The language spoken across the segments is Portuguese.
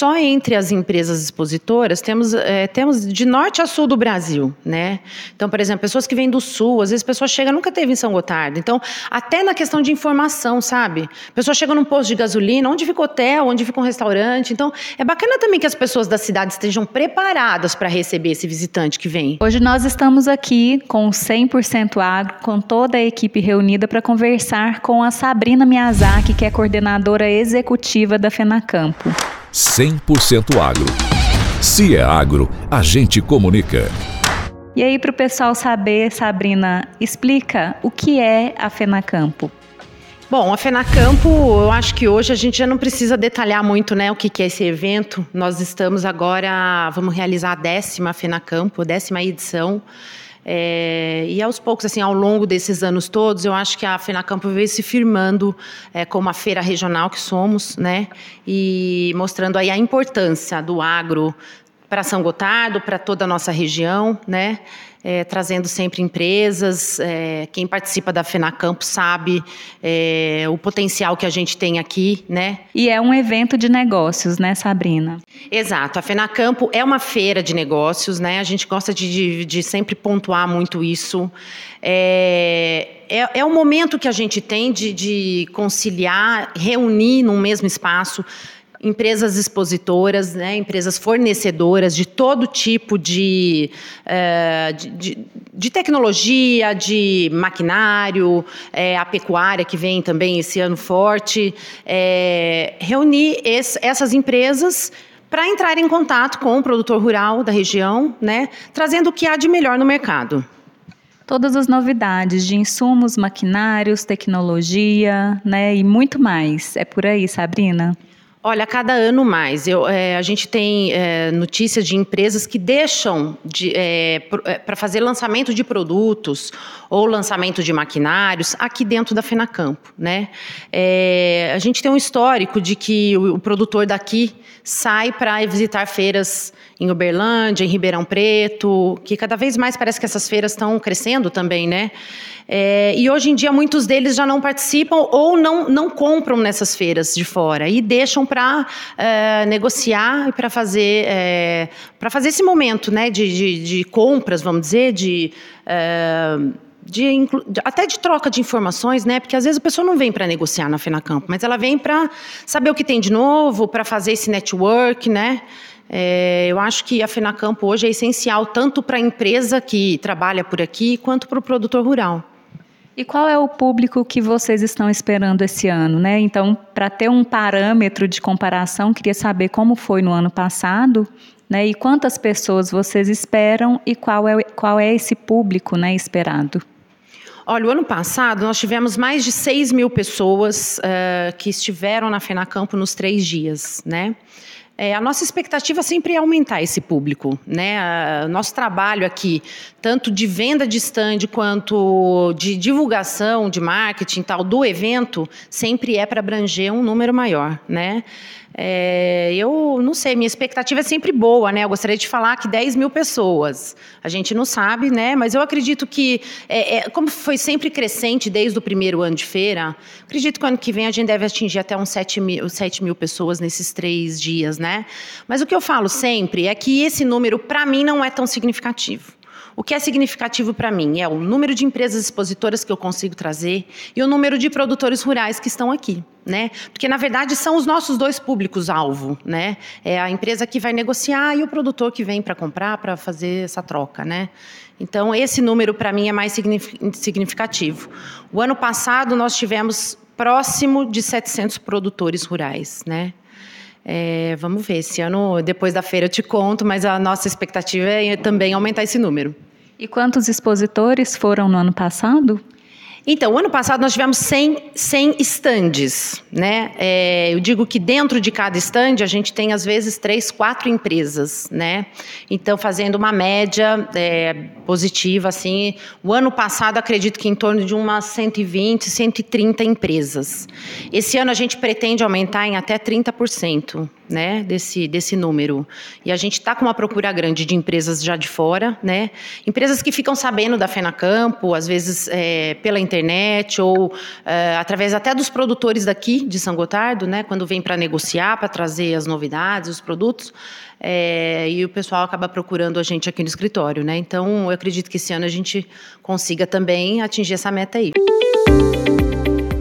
só entre as empresas expositoras temos, é, temos de norte a sul do Brasil, né? Então, por exemplo, pessoas que vêm do sul, às vezes a pessoa chega, nunca teve em São Gotardo. Então, até na questão de informação, sabe? A pessoa chega num posto de gasolina, onde fica hotel, onde fica um restaurante. Então, é bacana também que as pessoas da cidade estejam preparadas para receber esse visitante que vem. Hoje nós estamos aqui com 100% Agro, com toda a equipe reunida para conversar com a Sabrina Miyazaki, que é coordenadora executiva da FENACampo. 100% Agro. Se é agro, a gente comunica. E aí, para o pessoal saber, Sabrina, explica o que é a FENACampo. Bom, a FENACampo, eu acho que hoje a gente já não precisa detalhar muito né, o que, que é esse evento. Nós estamos agora, vamos realizar a décima FENACampo, a décima edição. É, e aos poucos, assim, ao longo desses anos todos, eu acho que a FENACampo veio se firmando é, como a feira regional que somos, né? E mostrando aí a importância do agro para São Gotardo, para toda a nossa região, né? É, trazendo sempre empresas. É, quem participa da FENACampo sabe é, o potencial que a gente tem aqui, né? E é um evento de negócios, né, Sabrina? Exato. A FENACampo é uma feira de negócios, né? A gente gosta de, de, de sempre pontuar muito isso. É, é, é o momento que a gente tem de, de conciliar, reunir num mesmo espaço empresas expositoras, né, empresas fornecedoras de todo tipo de, uh, de, de, de, tecnologia, de maquinário, é, a pecuária que vem também esse ano forte, é, reunir esse, essas empresas para entrar em contato com o produtor rural da região, né, trazendo o que há de melhor no mercado. Todas as novidades de insumos, maquinários, tecnologia, né, e muito mais. É por aí, Sabrina? Olha, cada ano mais. Eu, é, a gente tem é, notícias de empresas que deixam de, é, para é, fazer lançamento de produtos ou lançamento de maquinários aqui dentro da FENACampo. Né? É, a gente tem um histórico de que o, o produtor daqui sai para visitar feiras em Uberlândia, em Ribeirão Preto, que cada vez mais parece que essas feiras estão crescendo também, né? É, e hoje em dia muitos deles já não participam ou não, não compram nessas feiras de fora e deixam para é, negociar e para fazer é, fazer esse momento, né, de, de, de compras, vamos dizer, de é, de, até de troca de informações, né? Porque às vezes a pessoa não vem para negociar na FENACampo, mas ela vem para saber o que tem de novo, para fazer esse network, né? É, eu acho que a FENACampo hoje é essencial tanto para a empresa que trabalha por aqui quanto para o produtor rural. E qual é o público que vocês estão esperando esse ano, né? Então, para ter um parâmetro de comparação, queria saber como foi no ano passado, né? E quantas pessoas vocês esperam e qual é, qual é esse público, né, esperado? Olha, o ano passado nós tivemos mais de 6 mil pessoas uh, que estiveram na FENACampo nos três dias, né? É, a nossa expectativa sempre é aumentar esse público. Né? A, nosso trabalho aqui, tanto de venda de stand quanto de divulgação, de marketing tal, do evento, sempre é para abranger um número maior. Né? É, eu não sei, minha expectativa é sempre boa, né? Eu gostaria de falar que 10 mil pessoas. A gente não sabe, né? Mas eu acredito que, é, é, como foi sempre crescente desde o primeiro ano de feira, acredito que ano que vem a gente deve atingir até uns 7 mil, 7 mil pessoas nesses três dias, né? Mas o que eu falo sempre é que esse número, para mim, não é tão significativo. O que é significativo para mim é o número de empresas expositoras que eu consigo trazer e o número de produtores rurais que estão aqui. Né? Porque, na verdade, são os nossos dois públicos-alvo. Né? É a empresa que vai negociar e o produtor que vem para comprar, para fazer essa troca. Né? Então, esse número, para mim, é mais significativo. O ano passado, nós tivemos próximo de 700 produtores rurais. Né? É, vamos ver, esse ano, depois da feira, eu te conto, mas a nossa expectativa é também aumentar esse número. E quantos expositores foram no ano passado? Então, ano passado nós tivemos 100, 100 estandes. Né? É, eu digo que dentro de cada estande a gente tem, às vezes, três, quatro empresas. Né? Então, fazendo uma média é, positiva. assim, O ano passado, acredito que em torno de umas 120, 130 empresas. Esse ano a gente pretende aumentar em até 30% né, desse, desse número. E a gente está com uma procura grande de empresas já de fora, né? empresas que ficam sabendo da FENACampo, às vezes é, pela internet, internet ou uh, através até dos produtores daqui de São Gotardo, né? Quando vem para negociar, para trazer as novidades, os produtos. É, e o pessoal acaba procurando a gente aqui no escritório, né? Então, eu acredito que esse ano a gente consiga também atingir essa meta aí.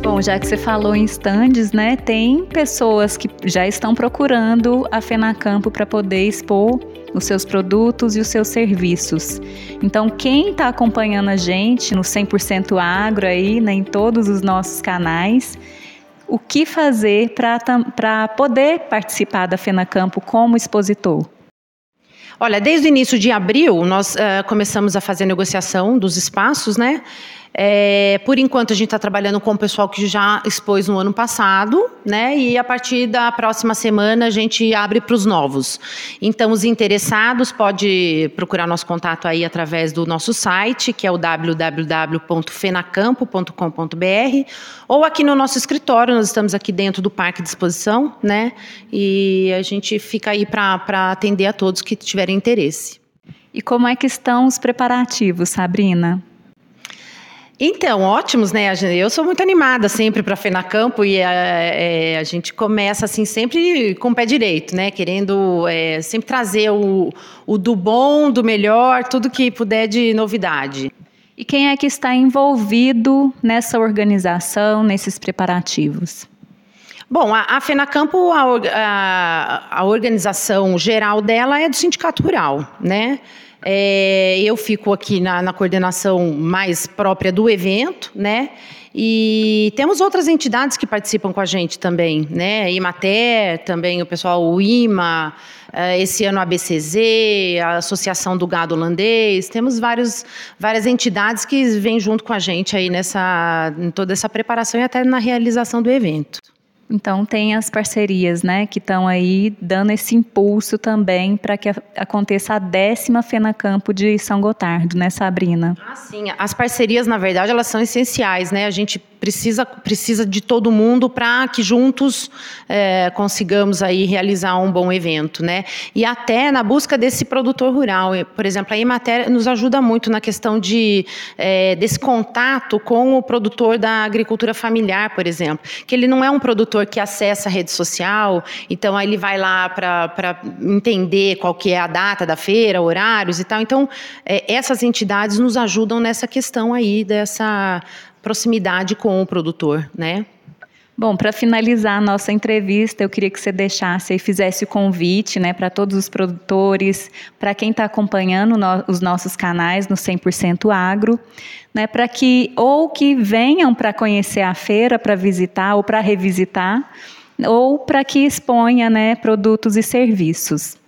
Bom, já que você falou em stands, né, tem pessoas que já estão procurando a Fenacampo para poder expor os seus produtos e os seus serviços. Então, quem está acompanhando a gente no 100% Agro aí, né, em todos os nossos canais, o que fazer para poder participar da FenaCampo como expositor? Olha, desde o início de abril, nós uh, começamos a fazer a negociação dos espaços, né? É, por enquanto, a gente está trabalhando com o pessoal que já expôs no ano passado, né? E a partir da próxima semana a gente abre para os novos. Então, os interessados podem procurar nosso contato aí através do nosso site, que é o www.fenacampo.com.br, ou aqui no nosso escritório, nós estamos aqui dentro do Parque de Exposição, né? E a gente fica aí para atender a todos que tiverem interesse. E como é que estão os preparativos, Sabrina? Então, ótimos, né? Eu sou muito animada sempre para Fenacampo e a, é, a, gente começa assim sempre com o pé direito, né? Querendo é, sempre trazer o, o do bom, do melhor, tudo que puder de novidade. E quem é que está envolvido nessa organização, nesses preparativos? Bom, a, a FENACampo, a, a, a organização geral dela é do Sindicato Rural, né? É, eu fico aqui na, na, coordenação mais própria do evento, né? E temos outras entidades que participam com a gente também, né? Imater, também o pessoal, o IMA, é, esse ano a ABCZ, a Associação do Gado Holandês. Temos vários, várias entidades que vêm junto com a gente aí nessa, em toda essa preparação e até na realização do evento. Então tem as parcerias, né, que estão aí dando esse impulso também para que aconteça a décima Fenacampo de São Gotardo, né, Sabrina? Ah, sim. As parcerias, na verdade, elas são essenciais, né? A gente precisa, precisa de todo mundo para que juntos é, consigamos aí realizar um bom evento, né? E até na busca desse produtor rural, por exemplo, a Emater nos ajuda muito na questão de é, desse contato com o produtor da agricultura familiar, por exemplo, que ele não é um produtor que acessa a rede social, então aí ele vai lá para entender qual que é a data da feira, horários e tal. Então é, essas entidades nos ajudam nessa questão aí dessa proximidade com o produtor, né? Bom, para finalizar a nossa entrevista, eu queria que você deixasse e fizesse o convite né, para todos os produtores, para quem está acompanhando no, os nossos canais no 100% Agro, né, para que ou que venham para conhecer a feira, para visitar ou para revisitar, ou para que exponha né, produtos e serviços.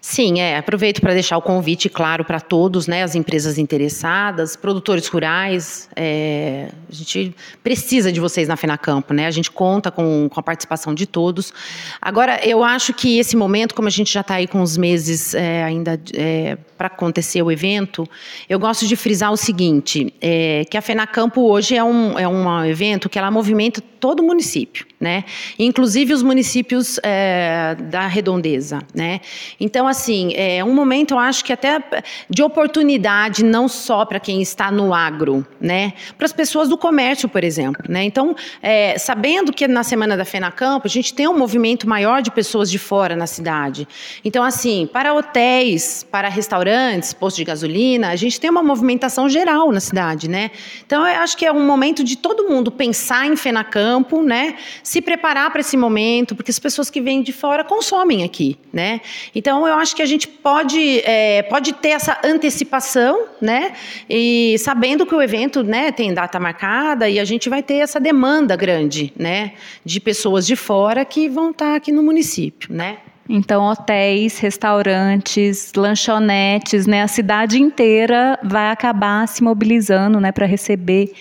Sim, é. Aproveito para deixar o convite claro para todos, né, as empresas interessadas, produtores rurais. É, a gente precisa de vocês na FENACampo, né? A gente conta com, com a participação de todos. Agora, eu acho que esse momento, como a gente já está aí com uns meses é, ainda é, para acontecer o evento, eu gosto de frisar o seguinte: é, que a FENACampo hoje é um, é um evento que ela movimenta todo o município, né? Inclusive os municípios é, da redondeza, né? Então, assim, é um momento, eu acho que até de oportunidade, não só para quem está no agro, né? Para as pessoas do comércio, por exemplo, né? Então, é, sabendo que na Semana da FENACampo, a gente tem um movimento maior de pessoas de fora na cidade. Então, assim, para hotéis, para restaurantes, postos de gasolina, a gente tem uma movimentação geral na cidade, né? Então, eu acho que é um momento de todo mundo pensar em FENACampo campo, né? Se preparar para esse momento, porque as pessoas que vêm de fora consomem aqui, né? Então eu acho que a gente pode, é, pode ter essa antecipação, né? E sabendo que o evento, né, tem data marcada e a gente vai ter essa demanda grande, né? De pessoas de fora que vão estar aqui no município, né? Então, hotéis, restaurantes, lanchonetes, né, a cidade inteira vai acabar se mobilizando, né, para receber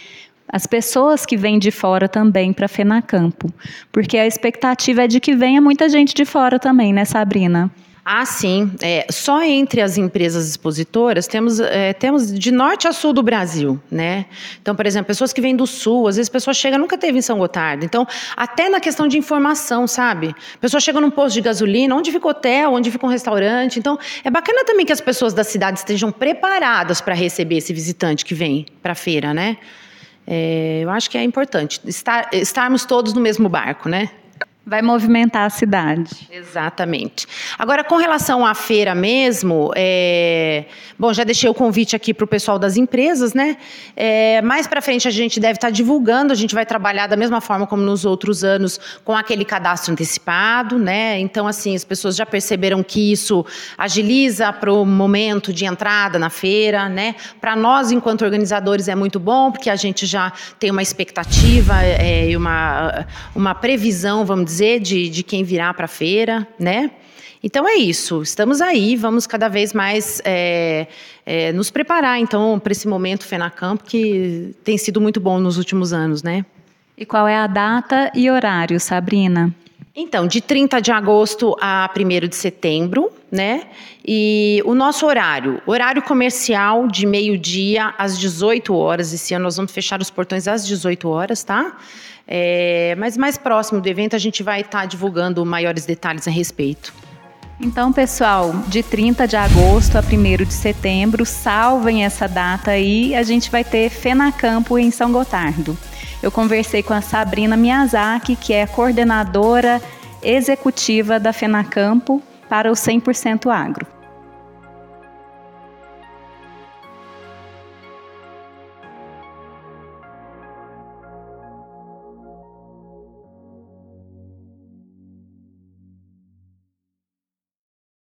as pessoas que vêm de fora também para Fenacampo, porque a expectativa é de que venha muita gente de fora também, né, Sabrina? Ah, sim. É, só entre as empresas expositoras temos, é, temos de norte a sul do Brasil, né? Então, por exemplo, pessoas que vêm do sul, às vezes a pessoa chega, nunca teve em São Gotardo. Então, até na questão de informação, sabe? A pessoa chega num posto de gasolina, onde fica hotel, onde fica um restaurante. Então, é bacana também que as pessoas da cidade estejam preparadas para receber esse visitante que vem para a feira, né? É, eu acho que é importante estar, estarmos todos no mesmo barco, né? Vai movimentar a cidade. Exatamente. Agora, com relação à feira mesmo, é... bom, já deixei o convite aqui para o pessoal das empresas, né? É... Mais para frente a gente deve estar tá divulgando, a gente vai trabalhar da mesma forma como nos outros anos, com aquele cadastro antecipado, né? Então, assim, as pessoas já perceberam que isso agiliza para o momento de entrada na feira, né? Para nós, enquanto organizadores, é muito bom, porque a gente já tem uma expectativa é, e uma, uma previsão, vamos dizer dizer de, de quem virá para a feira, né? Então é isso, estamos aí, vamos cada vez mais é, é, nos preparar então para esse momento FENACAMP que tem sido muito bom nos últimos anos, né? E qual é a data e horário, Sabrina? Então, de 30 de agosto a 1 de setembro, né? E o nosso horário, horário comercial de meio-dia às 18 horas. Esse ano nós vamos fechar os portões às 18 horas, tá? É, mas mais próximo do evento a gente vai estar tá divulgando maiores detalhes a respeito. Então, pessoal, de 30 de agosto a 1 de setembro, salvem essa data aí, a gente vai ter Fenacampo em São Gotardo. Eu conversei com a Sabrina Miyazaki, que é coordenadora executiva da Fenacampo para o 100% Agro.